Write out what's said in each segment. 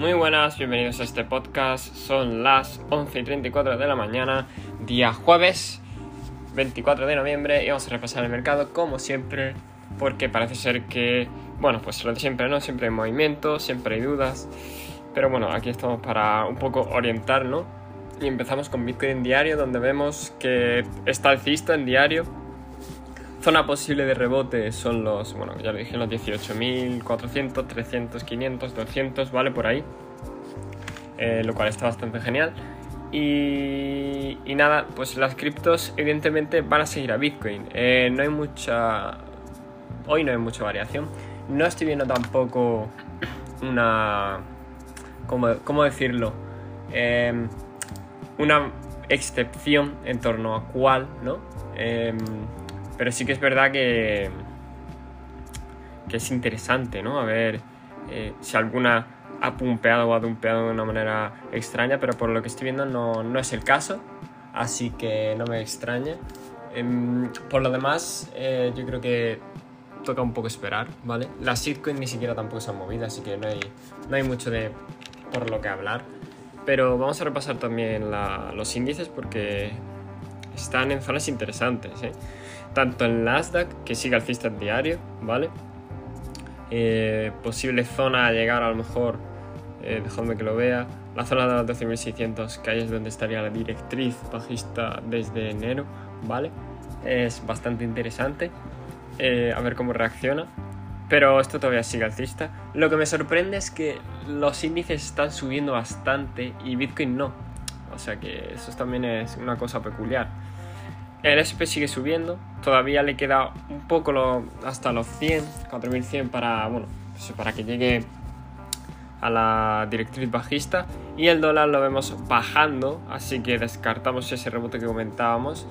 Muy buenas, bienvenidos a este podcast. Son las 11 y 34 de la mañana, día jueves 24 de noviembre, y vamos a repasar el mercado como siempre, porque parece ser que, bueno, pues siempre, ¿no? Siempre hay movimiento, siempre hay dudas, pero bueno, aquí estamos para un poco orientarnos. Y empezamos con Bitcoin diario, donde vemos que está alcista en diario, Zona posible de rebote son los, bueno, ya lo dije, los 18.400, 300, 500, 200, ¿vale? Por ahí. Eh, lo cual está bastante genial. Y, nada, pues las criptos evidentemente van a seguir a Bitcoin. Eh, no hay mucha... Hoy no hay mucha variación. No estoy viendo tampoco una... ¿Cómo, cómo decirlo? Eh, una excepción en torno a cuál, ¿no? Pero sí que es verdad que, que es interesante, ¿no? A ver eh, si alguna ha pumpeado o ha dumpeado de una manera extraña, pero por lo que estoy viendo no, no es el caso, así que no me extraña. Em, por lo demás, eh, yo creo que toca un poco esperar, ¿vale? Las shitcoins ni siquiera tampoco se han movido, así que no hay, no hay mucho de por lo que hablar. Pero vamos a repasar también los índices porque están en zonas interesantes, ¿eh? tanto en Nasdaq, que sigue alcista diario, ¿vale? Eh, posible zona a llegar a lo mejor, eh, dejadme que lo vea, la zona de los 12.600, que ahí es donde estaría la directriz bajista desde enero, ¿vale? Es bastante interesante, eh, a ver cómo reacciona. Pero esto todavía sigue alcista. Lo que me sorprende es que los índices están subiendo bastante y Bitcoin no. O sea que eso también es una cosa peculiar. El SP sigue subiendo, todavía le queda un poco hasta los 100, 4100 para, bueno, pues para que llegue a la directriz bajista y el dólar lo vemos bajando, así que descartamos ese rebote que comentábamos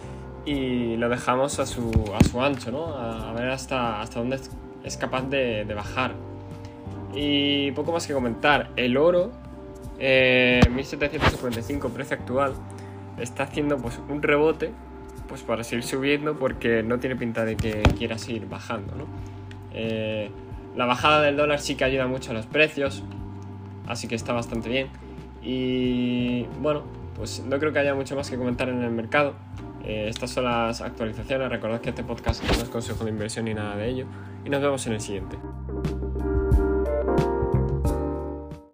y lo dejamos a su, a su ancho, ¿no? A, ver hasta, hasta dónde es, capaz de, bajar. Y poco más que comentar, el oro, eh, 1755 precio actual, está haciendo pues un rebote pues para seguir subiendo porque no tiene pinta de que quiera seguir bajando. ¿no? Eh, la bajada del dólar sí que ayuda mucho a los precios, así que está bastante bien. Y bueno, pues no creo que haya mucho más que comentar en el mercado. Eh, estas son las actualizaciones. Recordad que este podcast no es consejo de inversión ni nada de ello. Y nos vemos en el siguiente.